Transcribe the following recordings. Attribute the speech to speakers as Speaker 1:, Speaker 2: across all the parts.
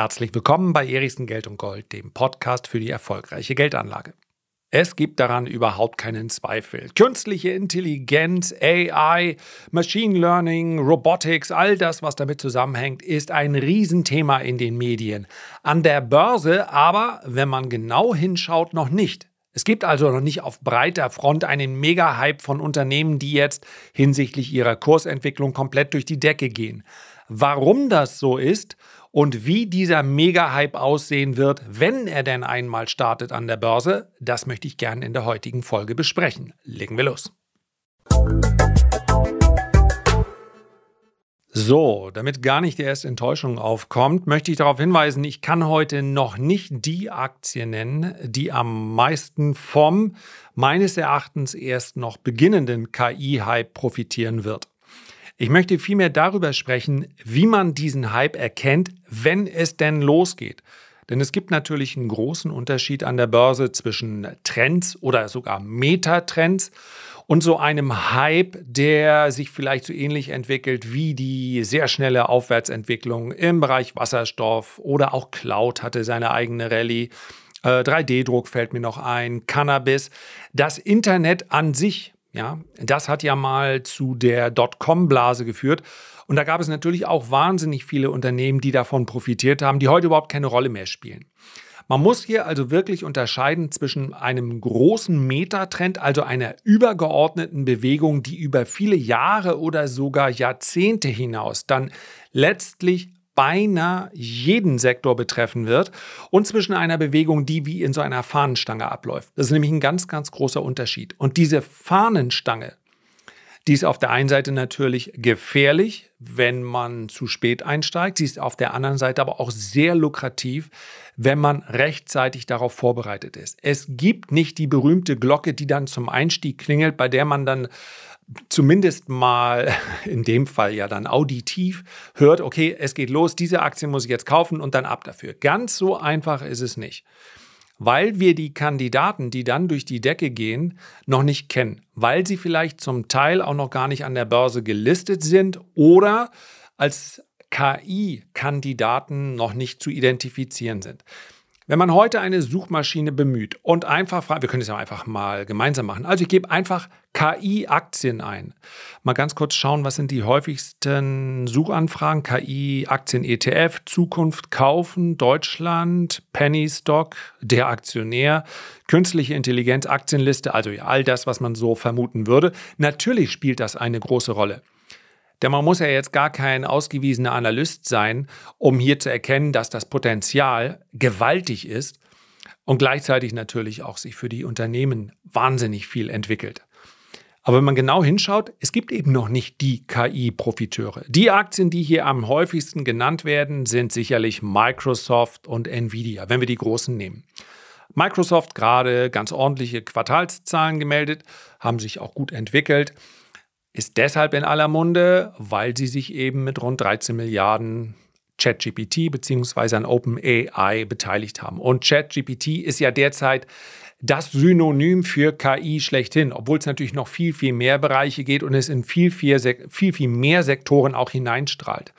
Speaker 1: Herzlich willkommen bei Erichsen Geld und Gold, dem Podcast für die erfolgreiche Geldanlage. Es gibt daran überhaupt keinen Zweifel. Künstliche Intelligenz, AI, Machine Learning, Robotics, all das, was damit zusammenhängt, ist ein Riesenthema in den Medien. An der Börse aber, wenn man genau hinschaut, noch nicht. Es gibt also noch nicht auf breiter Front einen Mega-Hype von Unternehmen, die jetzt hinsichtlich ihrer Kursentwicklung komplett durch die Decke gehen. Warum das so ist und wie dieser Mega-Hype aussehen wird, wenn er denn einmal startet an der Börse, das möchte ich gerne in der heutigen Folge besprechen. Legen wir los. So, damit gar nicht die erste Enttäuschung aufkommt, möchte ich darauf hinweisen, ich kann heute noch nicht die Aktie nennen, die am meisten vom meines Erachtens erst noch beginnenden KI-Hype profitieren wird. Ich möchte vielmehr darüber sprechen, wie man diesen Hype erkennt, wenn es denn losgeht. Denn es gibt natürlich einen großen Unterschied an der Börse zwischen Trends oder sogar Metatrends und so einem Hype, der sich vielleicht so ähnlich entwickelt wie die sehr schnelle Aufwärtsentwicklung im Bereich Wasserstoff oder auch Cloud hatte seine eigene Rallye. 3D-Druck äh, fällt mir noch ein, Cannabis. Das Internet an sich ja, das hat ja mal zu der Dotcom-Blase geführt. Und da gab es natürlich auch wahnsinnig viele Unternehmen, die davon profitiert haben, die heute überhaupt keine Rolle mehr spielen. Man muss hier also wirklich unterscheiden zwischen einem großen Metatrend, also einer übergeordneten Bewegung, die über viele Jahre oder sogar Jahrzehnte hinaus dann letztlich beinahe jeden Sektor betreffen wird und zwischen einer Bewegung, die wie in so einer Fahnenstange abläuft. Das ist nämlich ein ganz, ganz großer Unterschied. Und diese Fahnenstange, die ist auf der einen Seite natürlich gefährlich, wenn man zu spät einsteigt. Sie ist auf der anderen Seite aber auch sehr lukrativ, wenn man rechtzeitig darauf vorbereitet ist. Es gibt nicht die berühmte Glocke, die dann zum Einstieg klingelt, bei der man dann zumindest mal in dem Fall ja dann auditiv hört, okay, es geht los, diese Aktie muss ich jetzt kaufen und dann ab dafür. Ganz so einfach ist es nicht. Weil wir die Kandidaten, die dann durch die Decke gehen, noch nicht kennen. Weil sie vielleicht zum Teil auch noch gar nicht an der Börse gelistet sind oder als KI-Kandidaten noch nicht zu identifizieren sind. Wenn man heute eine Suchmaschine bemüht und einfach fragt, wir können es ja einfach mal gemeinsam machen. Also ich gebe einfach KI-Aktien ein. Mal ganz kurz schauen, was sind die häufigsten Suchanfragen? KI-Aktien ETF, Zukunft kaufen, Deutschland, Penny Stock, der Aktionär, künstliche Intelligenz, Aktienliste, also all das, was man so vermuten würde. Natürlich spielt das eine große Rolle. Denn man muss ja jetzt gar kein ausgewiesener Analyst sein, um hier zu erkennen, dass das Potenzial gewaltig ist und gleichzeitig natürlich auch sich für die Unternehmen wahnsinnig viel entwickelt. Aber wenn man genau hinschaut, es gibt eben noch nicht die KI-Profiteure. Die Aktien, die hier am häufigsten genannt werden, sind sicherlich Microsoft und Nvidia, wenn wir die großen nehmen. Microsoft gerade ganz ordentliche Quartalszahlen gemeldet, haben sich auch gut entwickelt ist deshalb in aller Munde, weil sie sich eben mit rund 13 Milliarden ChatGPT bzw. an OpenAI beteiligt haben. Und ChatGPT ist ja derzeit das Synonym für KI schlechthin, obwohl es natürlich noch viel, viel mehr Bereiche geht und es in viel, viel, viel, viel mehr Sektoren auch hineinstrahlt.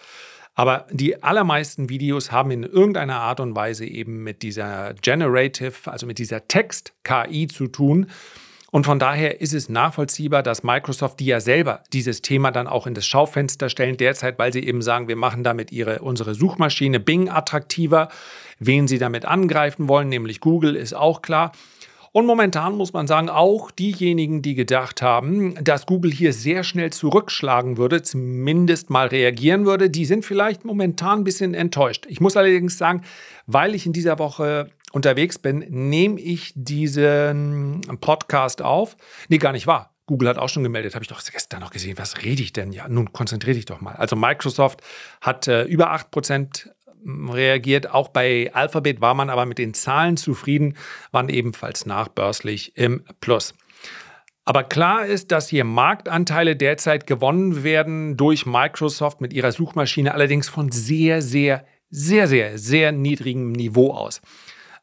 Speaker 1: Aber die allermeisten Videos haben in irgendeiner Art und Weise eben mit dieser Generative, also mit dieser Text-KI zu tun. Und von daher ist es nachvollziehbar, dass Microsoft, die ja selber dieses Thema dann auch in das Schaufenster stellen, derzeit, weil sie eben sagen, wir machen damit ihre, unsere Suchmaschine Bing attraktiver. Wen sie damit angreifen wollen, nämlich Google, ist auch klar. Und momentan muss man sagen, auch diejenigen, die gedacht haben, dass Google hier sehr schnell zurückschlagen würde, zumindest mal reagieren würde, die sind vielleicht momentan ein bisschen enttäuscht. Ich muss allerdings sagen, weil ich in dieser Woche unterwegs bin, nehme ich diesen Podcast auf. Nee, gar nicht wahr. Google hat auch schon gemeldet, habe ich doch gestern noch gesehen. Was rede ich denn? Ja, nun konzentriere dich doch mal. Also Microsoft hat äh, über 8% hm, reagiert. Auch bei Alphabet war man aber mit den Zahlen zufrieden, waren ebenfalls nachbörslich im Plus. Aber klar ist, dass hier Marktanteile derzeit gewonnen werden durch Microsoft mit ihrer Suchmaschine, allerdings von sehr, sehr, sehr, sehr, sehr niedrigem Niveau aus.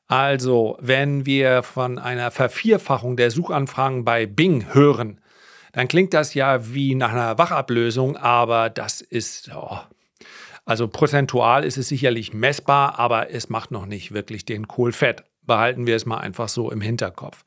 Speaker 1: Also, wenn wir von einer Vervierfachung der Suchanfragen bei Bing hören, dann klingt das ja wie nach einer Wachablösung, aber das ist, oh, Also prozentual ist es sicherlich messbar, aber es macht noch nicht wirklich den Kohl fett. Behalten wir es mal einfach so im Hinterkopf.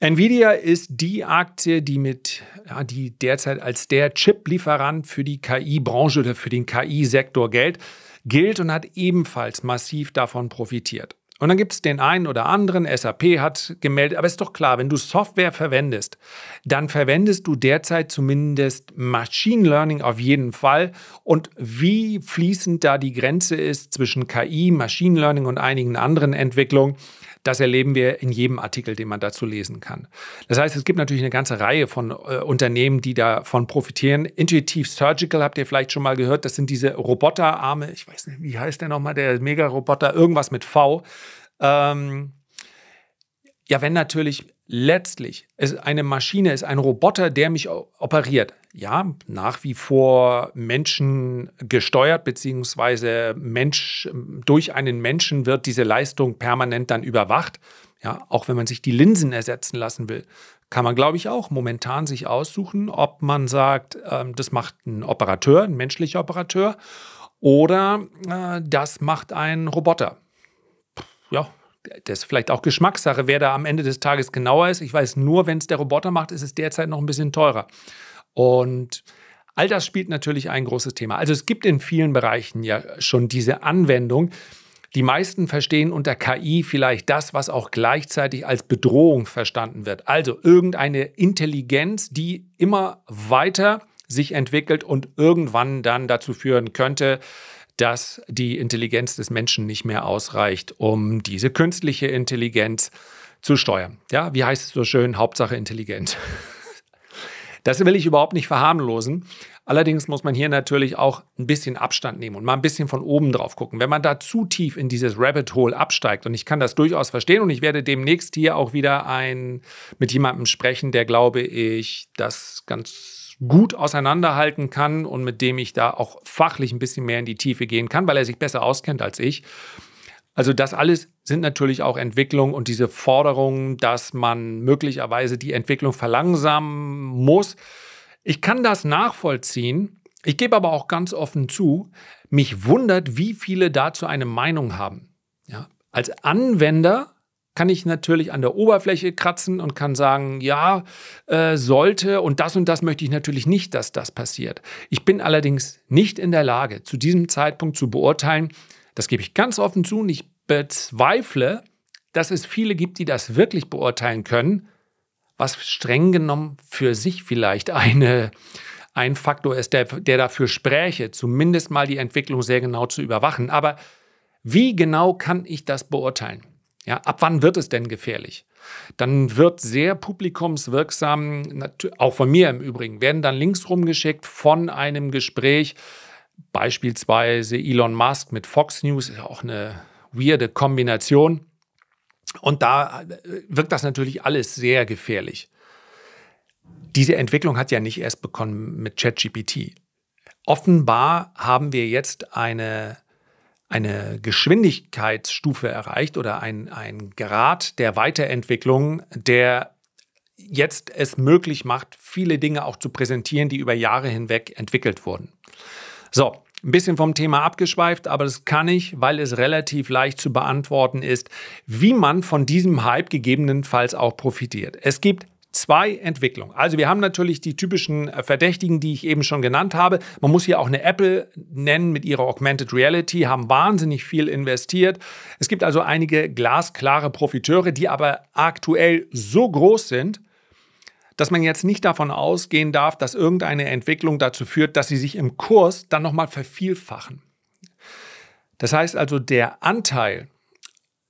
Speaker 1: Nvidia ist die Aktie, die mit, ja, die derzeit als der Chip-Lieferant für die KI-Branche oder für den KI-Sektor gilt, gilt und hat ebenfalls massiv davon profitiert. Und dann gibt es den einen oder anderen, SAP hat gemeldet, aber ist doch klar, wenn du Software verwendest, dann verwendest du derzeit zumindest Machine Learning auf jeden Fall. Und wie fließend da die Grenze ist zwischen KI, Machine Learning und einigen anderen Entwicklungen, das erleben wir in jedem Artikel, den man dazu lesen kann. Das heißt, es gibt natürlich eine ganze Reihe von äh, Unternehmen, die davon profitieren. Intuitive Surgical habt ihr vielleicht schon mal gehört. Das sind diese Roboterarme. Ich weiß nicht, wie heißt der nochmal, der Mega-Roboter? Irgendwas mit V. Ähm, ja, wenn natürlich letztlich es eine Maschine ist, ein Roboter, der mich operiert, ja, nach wie vor Menschen gesteuert, beziehungsweise Mensch, durch einen Menschen wird diese Leistung permanent dann überwacht. Ja, auch wenn man sich die Linsen ersetzen lassen will, kann man, glaube ich, auch momentan sich aussuchen, ob man sagt, äh, das macht ein Operateur, ein menschlicher Operateur, oder äh, das macht ein Roboter. Ja, das ist vielleicht auch Geschmackssache, wer da am Ende des Tages genauer ist. Ich weiß nur, wenn es der Roboter macht, ist es derzeit noch ein bisschen teurer. Und all das spielt natürlich ein großes Thema. Also es gibt in vielen Bereichen ja schon diese Anwendung. Die meisten verstehen unter KI vielleicht das, was auch gleichzeitig als Bedrohung verstanden wird. Also irgendeine Intelligenz, die immer weiter sich entwickelt und irgendwann dann dazu führen könnte, dass die Intelligenz des Menschen nicht mehr ausreicht, um diese künstliche Intelligenz zu steuern. Ja, wie heißt es so schön? Hauptsache intelligent. Das will ich überhaupt nicht verharmlosen. Allerdings muss man hier natürlich auch ein bisschen Abstand nehmen und mal ein bisschen von oben drauf gucken. Wenn man da zu tief in dieses Rabbit Hole absteigt, und ich kann das durchaus verstehen, und ich werde demnächst hier auch wieder ein, mit jemandem sprechen, der, glaube ich, das ganz gut auseinanderhalten kann und mit dem ich da auch fachlich ein bisschen mehr in die Tiefe gehen kann, weil er sich besser auskennt als ich. Also das alles sind natürlich auch Entwicklungen und diese Forderungen, dass man möglicherweise die Entwicklung verlangsamen muss. Ich kann das nachvollziehen. Ich gebe aber auch ganz offen zu, mich wundert, wie viele dazu eine Meinung haben. Ja, als Anwender kann ich natürlich an der Oberfläche kratzen und kann sagen, ja, äh, sollte und das und das möchte ich natürlich nicht, dass das passiert. Ich bin allerdings nicht in der Lage, zu diesem Zeitpunkt zu beurteilen, das gebe ich ganz offen zu und ich bezweifle, dass es viele gibt, die das wirklich beurteilen können, was streng genommen für sich vielleicht eine, ein Faktor ist, der, der dafür spräche, zumindest mal die Entwicklung sehr genau zu überwachen. Aber wie genau kann ich das beurteilen? Ja, ab wann wird es denn gefährlich? Dann wird sehr publikumswirksam, auch von mir im Übrigen, werden dann Links rumgeschickt von einem Gespräch, beispielsweise Elon Musk mit Fox News, ist auch eine weirde Kombination. Und da äh, wirkt das natürlich alles sehr gefährlich. Diese Entwicklung hat ja nicht erst begonnen mit ChatGPT. Offenbar haben wir jetzt eine eine Geschwindigkeitsstufe erreicht oder ein, ein Grad der Weiterentwicklung, der jetzt es möglich macht, viele Dinge auch zu präsentieren, die über Jahre hinweg entwickelt wurden. So, ein bisschen vom Thema abgeschweift, aber das kann ich, weil es relativ leicht zu beantworten ist, wie man von diesem Hype gegebenenfalls auch profitiert. Es gibt zwei Entwicklungen. Also wir haben natürlich die typischen äh, Verdächtigen, die ich eben schon genannt habe. Man muss hier auch eine Apple nennen mit ihrer Augmented Reality, haben wahnsinnig viel investiert. Es gibt also einige glasklare Profiteure, die aber aktuell so groß sind, dass man jetzt nicht davon ausgehen darf, dass irgendeine Entwicklung dazu führt, dass sie sich im Kurs dann nochmal vervielfachen. Das heißt also, der Anteil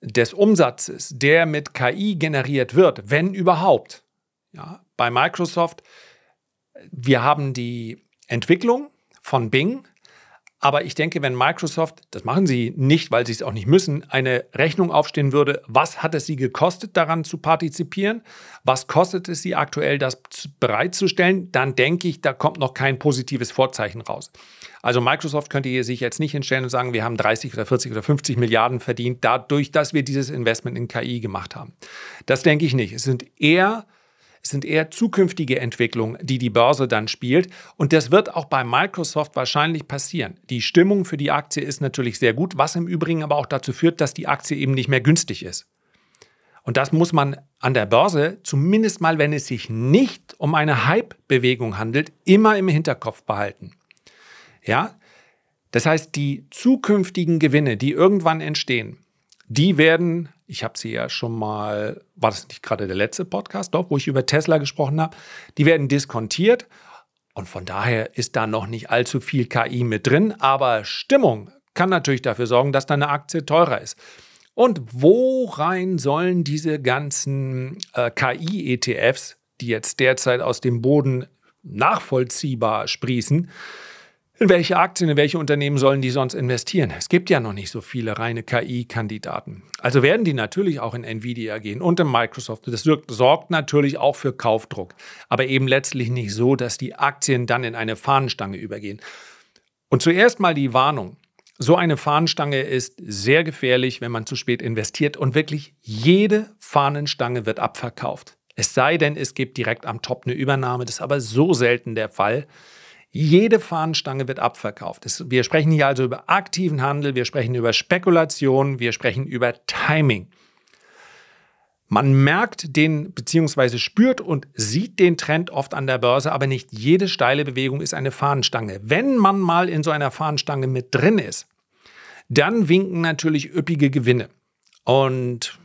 Speaker 1: des Umsatzes, der mit KI generiert wird, wenn überhaupt, ja, bei Microsoft, wir haben die Entwicklung von Bing, aber ich denke, wenn Microsoft, das machen sie nicht, weil sie es auch nicht müssen, eine Rechnung aufstehen würde, was hat es sie gekostet, daran zu partizipieren? Was kostet es sie aktuell, das bereitzustellen? Dann denke ich, da kommt noch kein positives Vorzeichen raus. Also Microsoft könnte sich jetzt nicht hinstellen und sagen, wir haben 30 oder 40 oder 50 Milliarden verdient, dadurch, dass wir dieses Investment in KI gemacht haben. Das denke ich nicht. Es sind eher Es sind eher zukünftige Entwicklungen, die die Börse dann spielt. Und das wird auch bei Microsoft wahrscheinlich passieren. Die Stimmung für die Aktie ist natürlich sehr gut, was im Übrigen aber auch dazu führt, dass die Aktie eben nicht mehr günstig ist. Und das muss man an der Börse, zumindest mal, wenn es sich nicht um eine Hype-Bewegung handelt, immer im Hinterkopf behalten. Ja, das heißt, die zukünftigen Gewinne, die irgendwann entstehen, die werden, ich habe sie ja schon mal, war das nicht gerade der letzte Podcast, doch, wo ich über Tesla gesprochen habe, die werden diskontiert und von daher ist da noch nicht allzu viel KI mit drin, aber Stimmung kann natürlich dafür sorgen, dass deine Aktie teurer ist. Und wo rein sollen diese ganzen äh, KI-ETFs, die jetzt derzeit aus dem Boden nachvollziehbar sprießen, in welche Aktien, in welche Unternehmen sollen die sonst investieren? Es gibt ja noch nicht so viele reine KI-Kandidaten. Also werden die natürlich auch in Nvidia gehen und in Microsoft. Das sorgt natürlich auch für Kaufdruck, aber eben letztlich nicht so, dass die Aktien dann in eine Fahnenstange übergehen. Und zuerst mal die Warnung. So eine Fahnenstange ist sehr gefährlich, wenn man zu spät investiert und wirklich jede Fahnenstange wird abverkauft. Es sei denn, es gibt direkt am Top eine Übernahme. Das ist aber so selten der Fall. Jede Fahnenstange wird abverkauft. Wir sprechen hier also über aktiven Handel, wir sprechen über Spekulation, wir sprechen über Timing. Man merkt den beziehungsweise spürt und sieht den Trend oft an der Börse, aber nicht jede steile Bewegung ist eine Fahnenstange. Wenn man mal in so einer Fahnenstange mit drin ist, dann winken natürlich üppige Gewinne. Und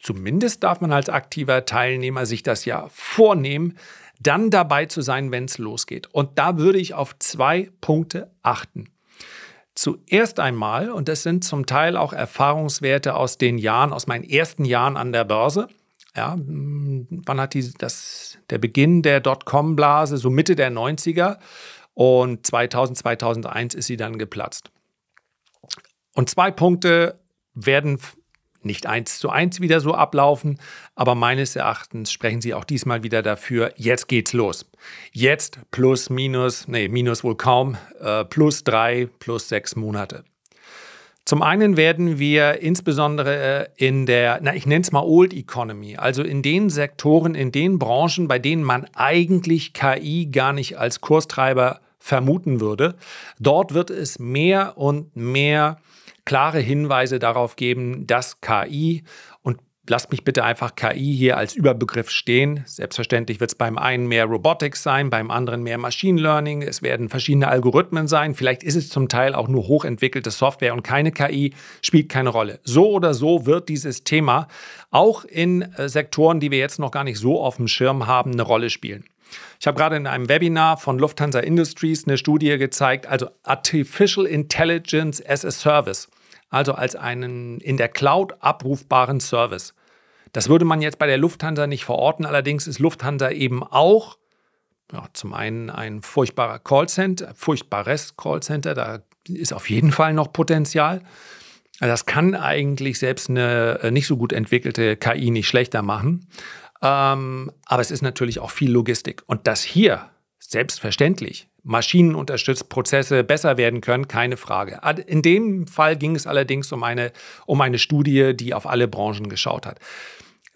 Speaker 1: zumindest darf man als aktiver Teilnehmer sich das ja vornehmen, dann dabei zu sein, wenn es losgeht. Und da würde ich auf zwei Punkte achten. Zuerst einmal, und das sind zum Teil auch Erfahrungswerte aus den Jahren, aus meinen ersten Jahren an der Börse. Ja, wann hat die, das, der Beginn der Dotcom-Blase, so Mitte der 90er und 2000, 2001 ist sie dann geplatzt. Und zwei Punkte werden nicht eins zu eins wieder so ablaufen, aber meines Erachtens sprechen sie auch diesmal wieder dafür, jetzt geht's los. Jetzt plus, minus, nee, minus wohl kaum, äh, plus drei, plus sechs Monate. Zum einen werden wir insbesondere äh, in der, na, ich nenne es mal Old Economy, also in den Sektoren, in den Branchen, bei denen man eigentlich KI gar nicht als Kurstreiber vermuten würde, dort wird es mehr und mehr klare Hinweise darauf geben, dass KI und lasst mich bitte einfach KI hier als Überbegriff stehen. Selbstverständlich wird es beim einen mehr Robotics sein, beim anderen mehr Machine Learning. Es werden verschiedene Algorithmen sein. Vielleicht ist es zum Teil auch nur hochentwickelte Software und keine KI spielt keine Rolle. So oder so wird dieses Thema auch in äh, Sektoren, die wir jetzt noch gar nicht so auf dem Schirm haben, eine Rolle spielen. Ich habe gerade in einem Webinar von Lufthansa Industries eine Studie gezeigt, also Artificial Intelligence as a Service also als einen in der Cloud abrufbaren Service. Das würde man jetzt bei der Lufthansa nicht verorten, allerdings ist Lufthansa eben auch ja, zum einen ein furchtbarer Callcenter, furchtbares Callcenter, da ist auf jeden Fall noch Potenzial. Also das kann eigentlich selbst eine äh, nicht so gut entwickelte KI nicht schlechter machen. Ähm, aber es ist natürlich auch viel Logistik. Und das hier selbstverständlich maschinenunterstützt Prozesse besser werden können, keine Frage. In dem Fall ging es allerdings um eine, um eine Studie, die auf alle Branchen geschaut hat.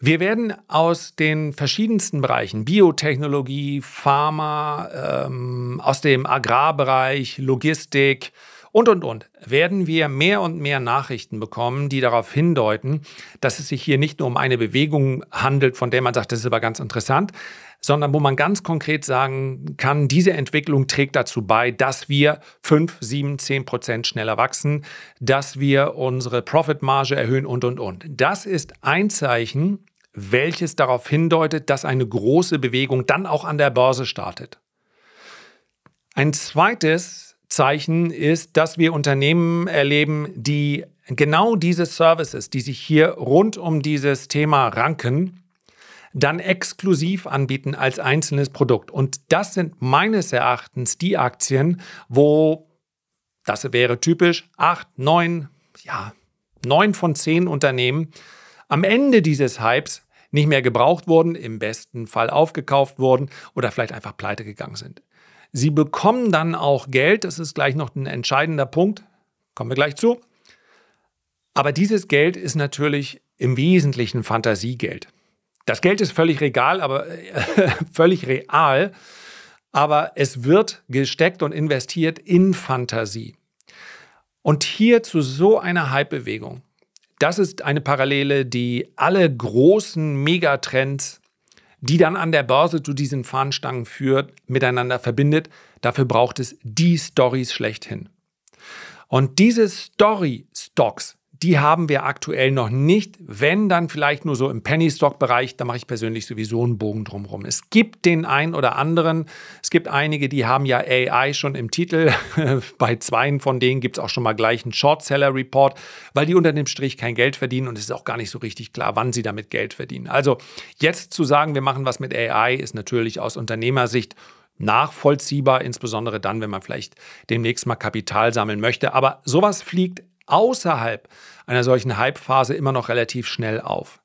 Speaker 1: Wir werden aus den verschiedensten Bereichen, Biotechnologie, Pharma, ähm, aus dem Agrarbereich, Logistik, und, und, und, werden wir mehr und mehr Nachrichten bekommen, die darauf hindeuten, dass es sich hier nicht nur um eine Bewegung handelt, von der man sagt, das ist aber ganz interessant, sondern wo man ganz konkret sagen kann, diese Entwicklung trägt dazu bei, dass wir 5, 7, 10 Prozent schneller wachsen, dass wir unsere Profitmarge erhöhen und, und, und. Das ist ein Zeichen, welches darauf hindeutet, dass eine große Bewegung dann auch an der Börse startet. Ein zweites Zeichen ist, dass wir Unternehmen erleben, die genau diese Services, die sich hier rund um dieses Thema ranken, dann exklusiv anbieten als einzelnes Produkt. Und das sind meines Erachtens die Aktien, wo, das wäre typisch, acht, neun, ja, neun von zehn Unternehmen am Ende dieses Hypes nicht mehr gebraucht wurden, im besten Fall aufgekauft wurden oder vielleicht einfach pleite gegangen sind. Sie bekommen dann auch Geld, das ist gleich noch ein entscheidender Punkt, kommen wir gleich zu. Aber dieses Geld ist natürlich im Wesentlichen Fantasiegeld. Das Geld ist völlig regal, aber völlig real, aber es wird gesteckt und investiert in Fantasie. Und hier zu so einer Hype-Bewegung, das ist eine Parallele, die alle großen Megatrends, die dann an der Börse zu diesen Fahnenstangen führt, miteinander verbindet. Dafür braucht es die Stories schlechthin. Und diese Story-Stocks, die haben wir aktuell noch nicht. Wenn, dann vielleicht nur so im Penny-Stock-Bereich. Da mache ich persönlich sowieso einen Bogen drumherum. Es gibt den einen oder anderen. Es gibt einige, die haben ja AI schon im Titel. Bei zweien von denen gibt es auch schon mal gleich einen Short-Seller-Report, weil die unter dem Strich kein Geld verdienen und es ist auch gar nicht so richtig klar, wann sie damit Geld verdienen. Also jetzt zu sagen, wir machen was mit AI, ist natürlich aus Unternehmersicht nachvollziehbar, insbesondere dann, wenn man vielleicht demnächst mal Kapital sammeln möchte. Aber sowas fliegt außerhalb einer solchen Hype-Phase immer noch relativ schnell auf.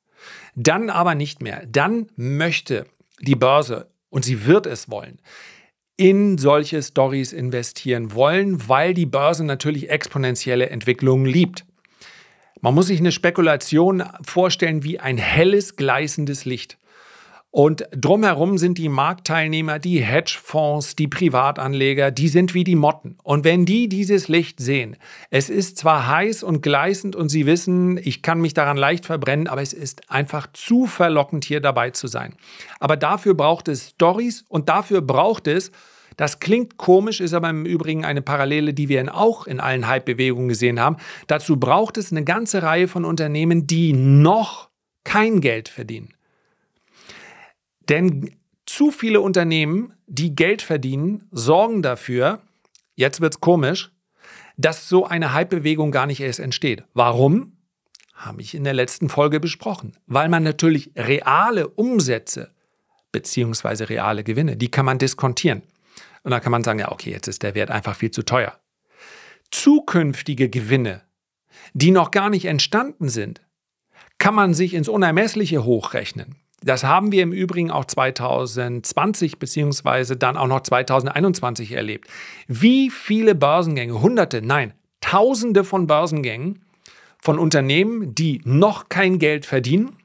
Speaker 1: Dann aber nicht mehr. Dann möchte die Börse, und sie wird es wollen, in solche Stories investieren wollen, weil die Börse natürlich exponentielle Entwicklungen liebt. Man muss sich eine Spekulation vorstellen wie ein helles, gleißendes Licht. Und drumherum sind die Marktteilnehmer, die Hedgefonds, die Privatanleger, die sind wie die Motten. Und wenn die dieses Licht sehen, es ist zwar heiß und gleißend und sie wissen, ich kann mich daran leicht verbrennen, aber es ist einfach zu verlockend, hier dabei zu sein. Aber dafür braucht es Stories und dafür braucht es, das klingt komisch, ist aber im Übrigen eine Parallele, die wir auch in allen Hype-Bewegungen gesehen haben. Dazu braucht es eine ganze Reihe von Unternehmen, die noch kein Geld verdienen. Denn zu viele Unternehmen, die Geld verdienen, sorgen dafür, jetzt wird es komisch, dass so eine Hype-Bewegung gar nicht erst entsteht. Warum? Habe ich in der letzten Folge besprochen. Weil man natürlich reale Umsätze beziehungsweise reale Gewinne, die kann man diskontieren. Und dann kann man sagen, ja, okay, jetzt ist der Wert einfach viel zu teuer. Zukünftige Gewinne, die noch gar nicht entstanden sind, kann man sich ins Unermessliche hochrechnen. Das haben wir im Übrigen auch 2020 beziehungsweise dann auch noch 2021 erlebt. Wie viele Börsengänge, hunderte, nein, tausende von Börsengängen von Unternehmen, die noch kein Geld verdienen,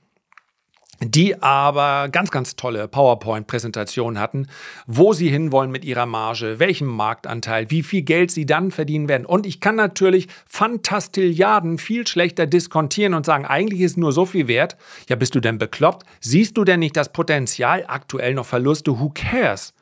Speaker 1: die aber ganz, ganz tolle PowerPoint-Präsentationen hatten, wo sie hinwollen mit ihrer Marge, welchen Marktanteil, wie viel Geld sie dann verdienen werden. Und ich kann natürlich Fantastilliarden viel schlechter diskontieren und sagen, eigentlich ist nur so viel wert. Ja, bist du denn bekloppt? Siehst du denn nicht das Potenzial, aktuell noch Verluste? Who cares?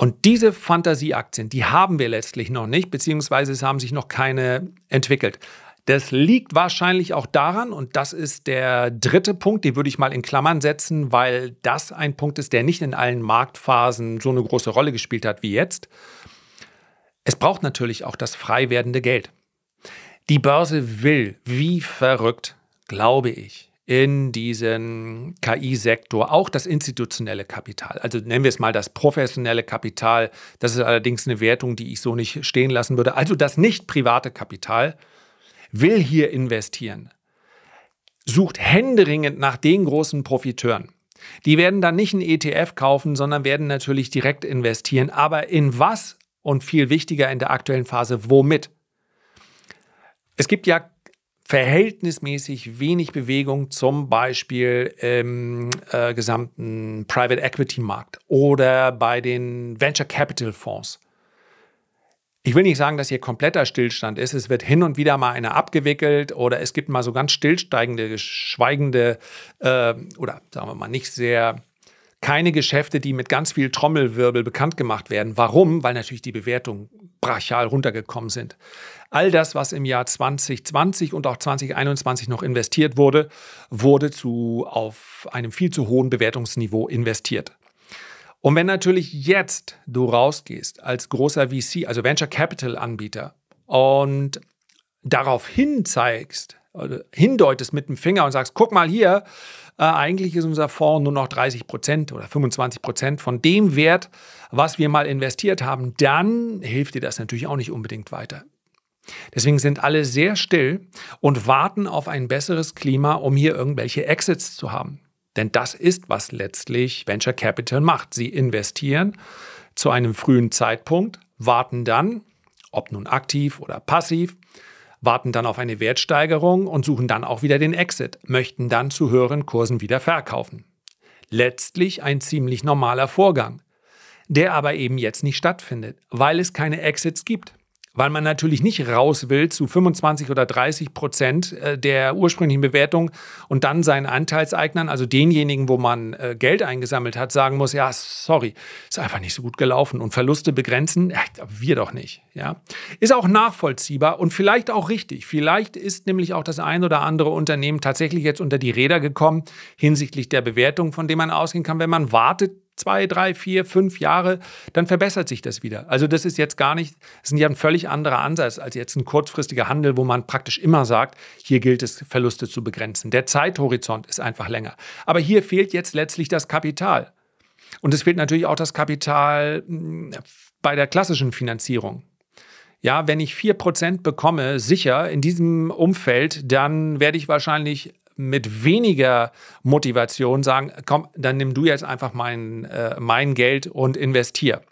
Speaker 1: Und diese Fantasieaktien, die haben wir letztlich noch nicht, beziehungsweise es haben sich noch keine entwickelt. Das liegt wahrscheinlich auch daran, und das ist der dritte Punkt, den würde ich mal in Klammern setzen, weil das ein Punkt ist, der nicht in allen Marktphasen so eine große Rolle gespielt hat wie jetzt. Es braucht natürlich auch das frei werdende Geld. Die Börse will, wie verrückt, glaube ich, in diesen KI-Sektor auch das institutionelle Kapital. Also nennen wir es mal das professionelle Kapital. Das ist allerdings eine Wertung, die ich so nicht stehen lassen würde. Also das nicht private Kapital will hier investieren, sucht händeringend nach den großen Profiteuren. Die werden dann nicht einen ETF kaufen, sondern werden natürlich direkt investieren. Aber in was und viel wichtiger in der aktuellen Phase, womit? Es gibt ja verhältnismäßig wenig Bewegung, zum Beispiel im äh, gesamten Private Equity Markt oder bei den Venture Capital Fonds. Ich will nicht sagen, dass hier kompletter Stillstand ist. Es wird hin und wieder mal einer abgewickelt oder es gibt mal so ganz stillsteigende, schweigende äh, oder sagen wir mal nicht sehr keine Geschäfte, die mit ganz viel Trommelwirbel bekannt gemacht werden. Warum? Weil natürlich die Bewertungen brachial runtergekommen sind. All das, was im Jahr 2020 und auch 2021 noch investiert wurde, wurde zu, auf einem viel zu hohen Bewertungsniveau investiert. Und wenn natürlich jetzt du rausgehst als großer VC, also Venture Capital Anbieter und darauf hinzeigst, hindeutest mit dem Finger und sagst, guck mal hier, äh, eigentlich ist unser Fonds nur noch 30 Prozent oder 25 Prozent von dem Wert, was wir mal investiert haben, dann hilft dir das natürlich auch nicht unbedingt weiter. Deswegen sind alle sehr still und warten auf ein besseres Klima, um hier irgendwelche Exits zu haben. Denn das ist, was letztlich Venture Capital macht. Sie investieren zu einem frühen Zeitpunkt, warten dann, ob nun aktiv oder passiv, warten dann auf eine Wertsteigerung und suchen dann auch wieder den Exit, möchten dann zu höheren Kursen wieder verkaufen. Letztlich ein ziemlich normaler Vorgang, der aber eben jetzt nicht stattfindet, weil es keine Exits gibt weil man natürlich nicht raus will zu 25 oder 30 Prozent äh, der ursprünglichen Bewertung und dann seinen Anteilseignern, also denjenigen, wo man äh, Geld eingesammelt hat, sagen muss, ja, sorry, ist einfach nicht so gut gelaufen und Verluste begrenzen, ja, wir doch nicht. Ja. Ist auch nachvollziehbar und vielleicht auch richtig. Vielleicht ist nämlich auch das ein oder andere Unternehmen tatsächlich jetzt unter die Räder gekommen hinsichtlich der Bewertung, von dem man ausgehen kann, wenn man wartet, zwei, drei, vier, fünf Jahre, dann verbessert sich das wieder. Also das ist jetzt gar nicht, das ist ja ein völlig anderer Ansatz als jetzt ein kurzfristiger Handel, wo man praktisch immer sagt, hier gilt es, Verluste zu begrenzen. Der Zeithorizont ist einfach länger. Aber hier fehlt jetzt letztlich das Kapital. Und es fehlt natürlich auch das Kapital hm, bei der klassischen Finanzierung. Ja, wenn ich 4% bekomme, sicher in diesem Umfeld, dann werde ich wahrscheinlich mit weniger Motivation sagen, komm, dann nimm du jetzt einfach mein, äh, mein Geld und investier.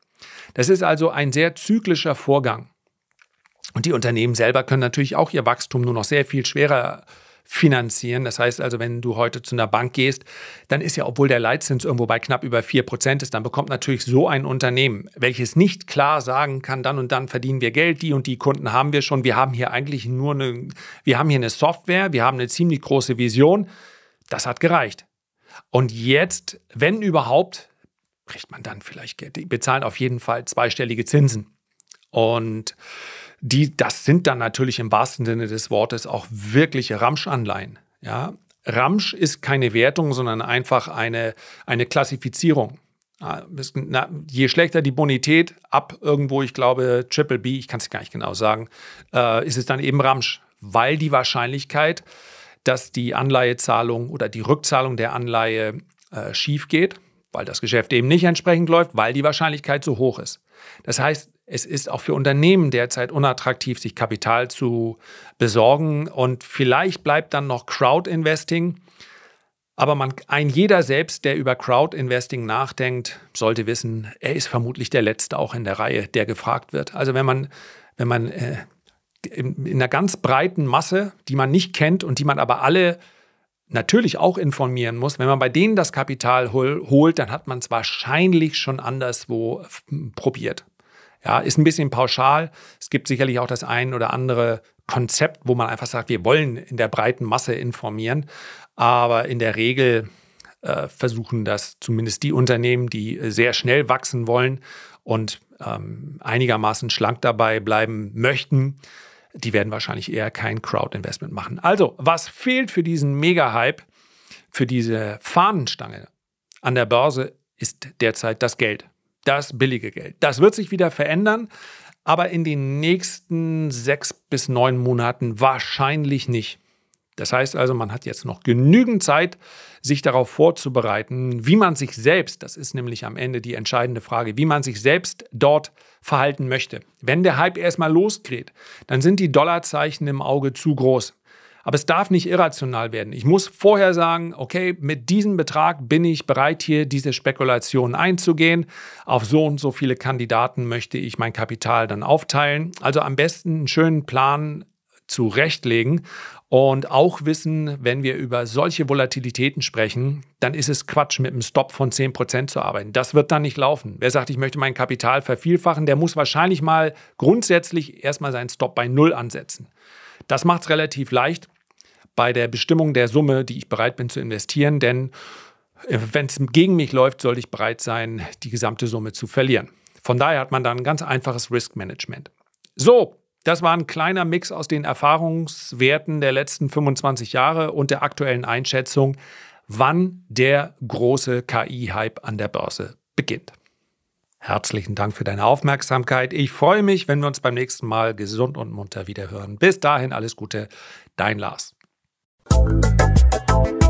Speaker 1: Das ist also ein sehr zyklischer Vorgang. Und die Unternehmen selber können natürlich auch ihr Wachstum nur noch sehr viel schwerer finanzieren. Das heißt also, wenn du heute zu einer Bank gehst, dann ist ja, obwohl der Leitzins irgendwo bei knapp über 4% ist, dann bekommt natürlich so ein Unternehmen, welches nicht klar sagen kann, dann und dann verdienen wir Geld, die und die Kunden haben wir schon. Wir haben hier eigentlich nur eine, wir haben hier eine Software, wir haben eine ziemlich große Vision. Das hat gereicht. Und jetzt, wenn überhaupt, kriegt man dann vielleicht Geld. Die bezahlen auf jeden Fall zweistellige Zinsen. Und die, das sind dann natürlich im wahrsten Sinne des Wortes auch wirkliche Ramsch-Anleihen. Ja? Ramsch ist keine Wertung, sondern einfach eine, eine Klassifizierung. je schlechter die Bonität, ab irgendwo, ich glaube, Triple B, ich kann es gar nicht genau sagen, äh, ist es dann eben Ramsch, weil die Wahrscheinlichkeit, dass die Anleihezahlung oder die Rückzahlung der Anleihe äh, schief geht, weil das Geschäft eben nicht entsprechend läuft, weil die Wahrscheinlichkeit so hoch ist. Das heißt, es ist auch für Unternehmen derzeit unattraktiv, sich Kapital zu besorgen. Und vielleicht bleibt dann noch Crowd-Investing. Aber man, ein jeder selbst, der über Crowd-Investing nachdenkt, sollte wissen, er ist vermutlich der Letzte auch in der Reihe, der gefragt wird. Also wenn man, wenn man äh, in, in einer ganz breiten Masse, die man nicht kennt und die man aber alle natürlich auch informieren muss. Wenn man bei denen das Kapital hol, holt, dann hat man es wahrscheinlich schon anderswo probiert. Ja, ist ein bisschen pauschal. Es gibt sicherlich auch das ein oder andere Konzept, wo man einfach sagt, wir wollen in der breiten Masse informieren. Aber in der Regel äh, versuchen das zumindest die Unternehmen, die sehr schnell wachsen wollen und ähm, einigermaßen schlank dabei bleiben möchten, die werden wahrscheinlich eher kein Crowd-Investment machen. Also, was fehlt für diesen Mega-Hype, für diese Fahnenstange an der Börse, ist derzeit das Geld das billige Geld. Das wird sich wieder verändern, aber in den nächsten sechs bis neun Monaten wahrscheinlich nicht. Das heißt also, man hat jetzt noch genügend Zeit, sich darauf vorzubereiten, wie man sich selbst, das ist nämlich am Ende die entscheidende Frage, wie man sich selbst dort verhalten möchte. Wenn der Hype erstmal losgeht, dann sind die Dollarzeichen im Auge zu groß. Aber es darf nicht irrational werden. Ich muss vorher sagen, okay, mit diesem Betrag bin ich bereit, hier diese Spekulation einzugehen. Auf so und so viele Kandidaten möchte ich mein Kapital dann aufteilen. Also am besten einen schönen Plan zurechtlegen und auch wissen, wenn wir über solche Volatilitäten sprechen, dann ist es Quatsch, mit einem Stop von 10% zu arbeiten. Das wird dann nicht laufen. Wer sagt, ich möchte mein Kapital vervielfachen, der muss wahrscheinlich mal grundsätzlich erstmal seinen Stop bei Null ansetzen. Das macht es relativ leicht bei der Bestimmung der Summe, die ich bereit bin zu investieren, denn äh, wenn es gegen mich läuft, sollte ich bereit sein, die gesamte Summe zu verlieren. Von daher hat man dann ein ganz einfaches Risk Management. So, das war ein kleiner Mix aus den Erfahrungswerten der letzten 25 Jahre und der aktuellen Einschätzung, wann der große KI-Hype an der Börse beginnt. Herzlichen Dank für deine Aufmerksamkeit. Ich freue mich, wenn wir uns beim nächsten Mal gesund und munter wieder hören. Bis dahin alles Gute, dein Lars. Música